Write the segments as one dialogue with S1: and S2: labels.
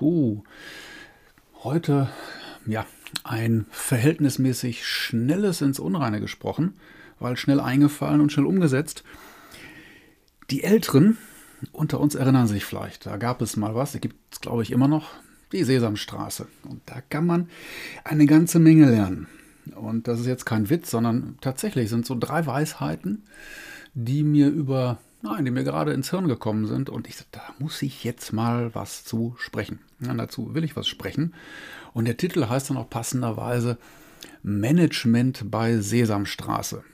S1: Puh. Heute, ja, ein verhältnismäßig schnelles ins Unreine gesprochen, weil schnell eingefallen und schnell umgesetzt. Die Älteren unter uns erinnern sich vielleicht, da gab es mal was, da gibt es glaube ich immer noch, die Sesamstraße. Und da kann man eine ganze Menge lernen. Und das ist jetzt kein Witz, sondern tatsächlich sind so drei Weisheiten, die mir über, nein, die mir gerade ins Hirn gekommen sind. Und ich da muss ich jetzt mal was zu sprechen. Ja, dazu will ich was sprechen. Und der Titel heißt dann auch passenderweise Management bei Sesamstraße.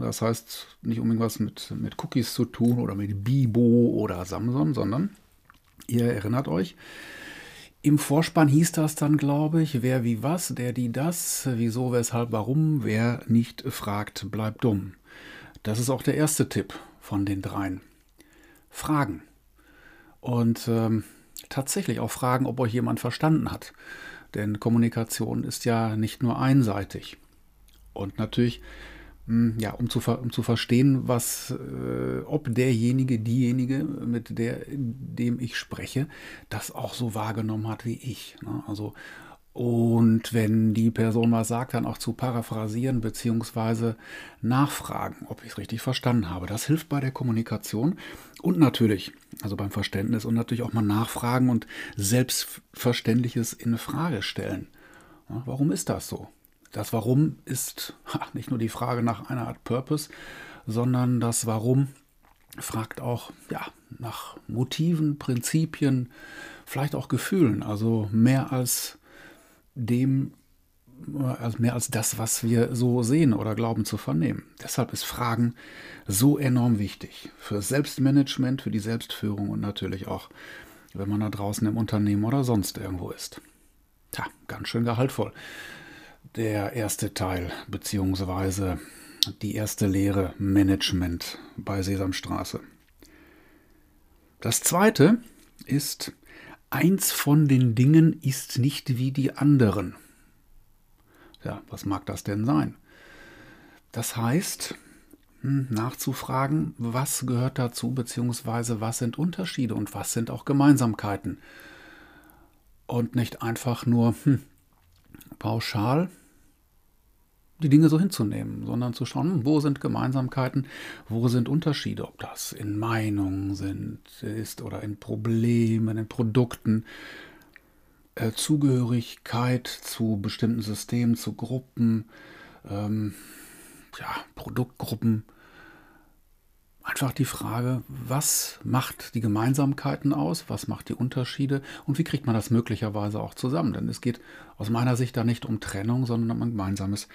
S1: Das heißt nicht unbedingt was mit, mit Cookies zu tun oder mit Bibo oder Samsung, sondern ihr erinnert euch, im Vorspann hieß das dann, glaube ich, wer wie was, der die das, wieso, weshalb, warum, wer nicht fragt, bleibt dumm. Das ist auch der erste Tipp von den dreien. Fragen. Und ähm, tatsächlich auch fragen, ob euch jemand verstanden hat. Denn Kommunikation ist ja nicht nur einseitig. Und natürlich hm, ja, um zu, um zu verstehen, was, äh, ob derjenige, diejenige, mit der, dem ich spreche, das auch so wahrgenommen hat wie ich. Ne? Also, und wenn die Person was sagt, dann auch zu paraphrasieren bzw. nachfragen, ob ich es richtig verstanden habe. Das hilft bei der Kommunikation und natürlich, also beim Verständnis und natürlich auch mal nachfragen und Selbstverständliches in Frage stellen. Warum ist das so? Das Warum ist nicht nur die Frage nach einer Art Purpose, sondern das Warum fragt auch ja, nach Motiven, Prinzipien, vielleicht auch Gefühlen, also mehr als dem, also mehr als das, was wir so sehen oder glauben zu vernehmen. Deshalb ist Fragen so enorm wichtig für Selbstmanagement, für die Selbstführung und natürlich auch, wenn man da draußen im Unternehmen oder sonst irgendwo ist. Tja, ganz schön gehaltvoll der erste Teil, beziehungsweise die erste Lehre Management bei Sesamstraße. Das zweite ist, eins von den Dingen ist nicht wie die anderen. Ja, was mag das denn sein? Das heißt, hm, nachzufragen, was gehört dazu, beziehungsweise was sind Unterschiede und was sind auch Gemeinsamkeiten. Und nicht einfach nur hm, pauschal die Dinge so hinzunehmen, sondern zu schauen, hm, wo sind Gemeinsamkeiten, wo sind Unterschiede, ob das in Meinungen sind, ist oder in Problemen, in Produkten, äh, Zugehörigkeit zu bestimmten Systemen, zu Gruppen, ähm, ja, Produktgruppen. Einfach die Frage, was macht die Gemeinsamkeiten aus, was macht die Unterschiede und wie kriegt man das möglicherweise auch zusammen? Denn es geht aus meiner Sicht da nicht um Trennung, sondern um ein gemeinsames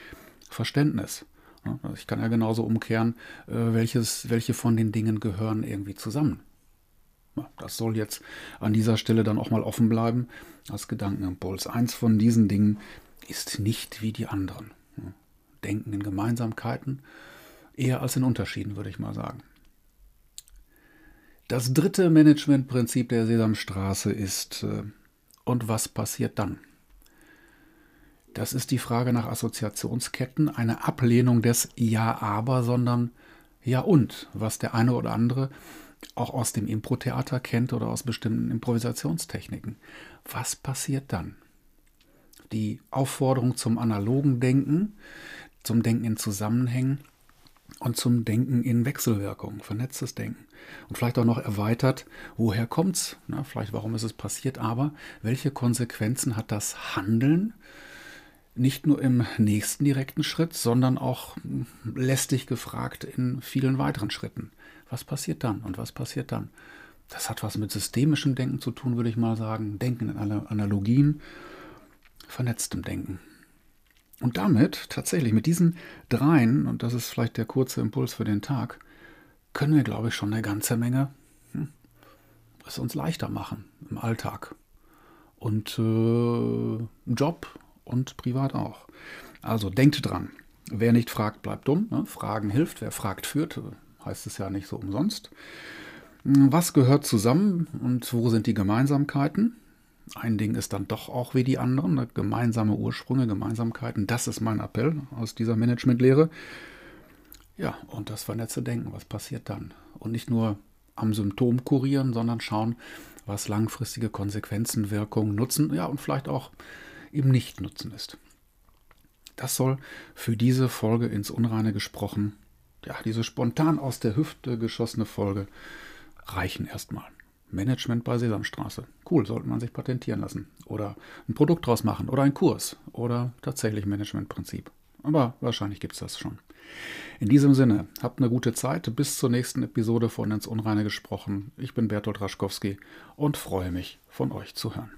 S1: Verständnis. Also ich kann ja genauso umkehren, äh, welches, welche von den Dingen gehören irgendwie zusammen. Das soll jetzt an dieser Stelle dann auch mal offen bleiben als Gedankenimpuls. Eins von diesen Dingen ist nicht wie die anderen. Denken in Gemeinsamkeiten eher als in Unterschieden, würde ich mal sagen. Das dritte Managementprinzip der Sesamstraße ist, äh, und was passiert dann? Das ist die Frage nach Assoziationsketten, eine Ablehnung des Ja, aber, sondern Ja und, was der eine oder andere auch aus dem Impro-Theater kennt oder aus bestimmten Improvisationstechniken. Was passiert dann? Die Aufforderung zum analogen Denken, zum Denken in Zusammenhängen und zum Denken in Wechselwirkung, vernetztes Denken. Und vielleicht auch noch erweitert, woher kommt's? Na, vielleicht warum ist es passiert, aber welche Konsequenzen hat das Handeln nicht nur im nächsten direkten Schritt, sondern auch lästig gefragt in vielen weiteren Schritten. Was passiert dann und was passiert dann? Das hat was mit systemischem Denken zu tun, würde ich mal sagen. Denken in Analogien, vernetztem Denken. Und damit, tatsächlich, mit diesen dreien, und das ist vielleicht der kurze Impuls für den Tag, können wir, glaube ich, schon eine ganze Menge hm, es uns leichter machen im Alltag. Und äh, Job und privat auch. Also denkt dran. Wer nicht fragt, bleibt dumm. Ne? Fragen hilft. Wer fragt, führt. Heißt es ja nicht so umsonst. Was gehört zusammen und wo sind die Gemeinsamkeiten? Ein Ding ist dann doch auch wie die anderen. Ne? Gemeinsame Ursprünge, Gemeinsamkeiten. Das ist mein Appell aus dieser Managementlehre. Ja, und das vernetzte Denken. Was passiert dann? Und nicht nur am Symptom kurieren, sondern schauen, was langfristige Konsequenzen, Wirkung, Nutzen, ja und vielleicht auch eben Nicht-Nutzen ist. Das soll für diese Folge ins Unreine gesprochen, ja, diese spontan aus der Hüfte geschossene Folge reichen erstmal. Management bei Sesamstraße. Cool, sollte man sich patentieren lassen. Oder ein Produkt draus machen. Oder ein Kurs. Oder tatsächlich Managementprinzip. Aber wahrscheinlich gibt es das schon. In diesem Sinne, habt eine gute Zeit. Bis zur nächsten Episode von Ins Unreine gesprochen. Ich bin Bertolt Raschkowski und freue mich, von euch zu hören.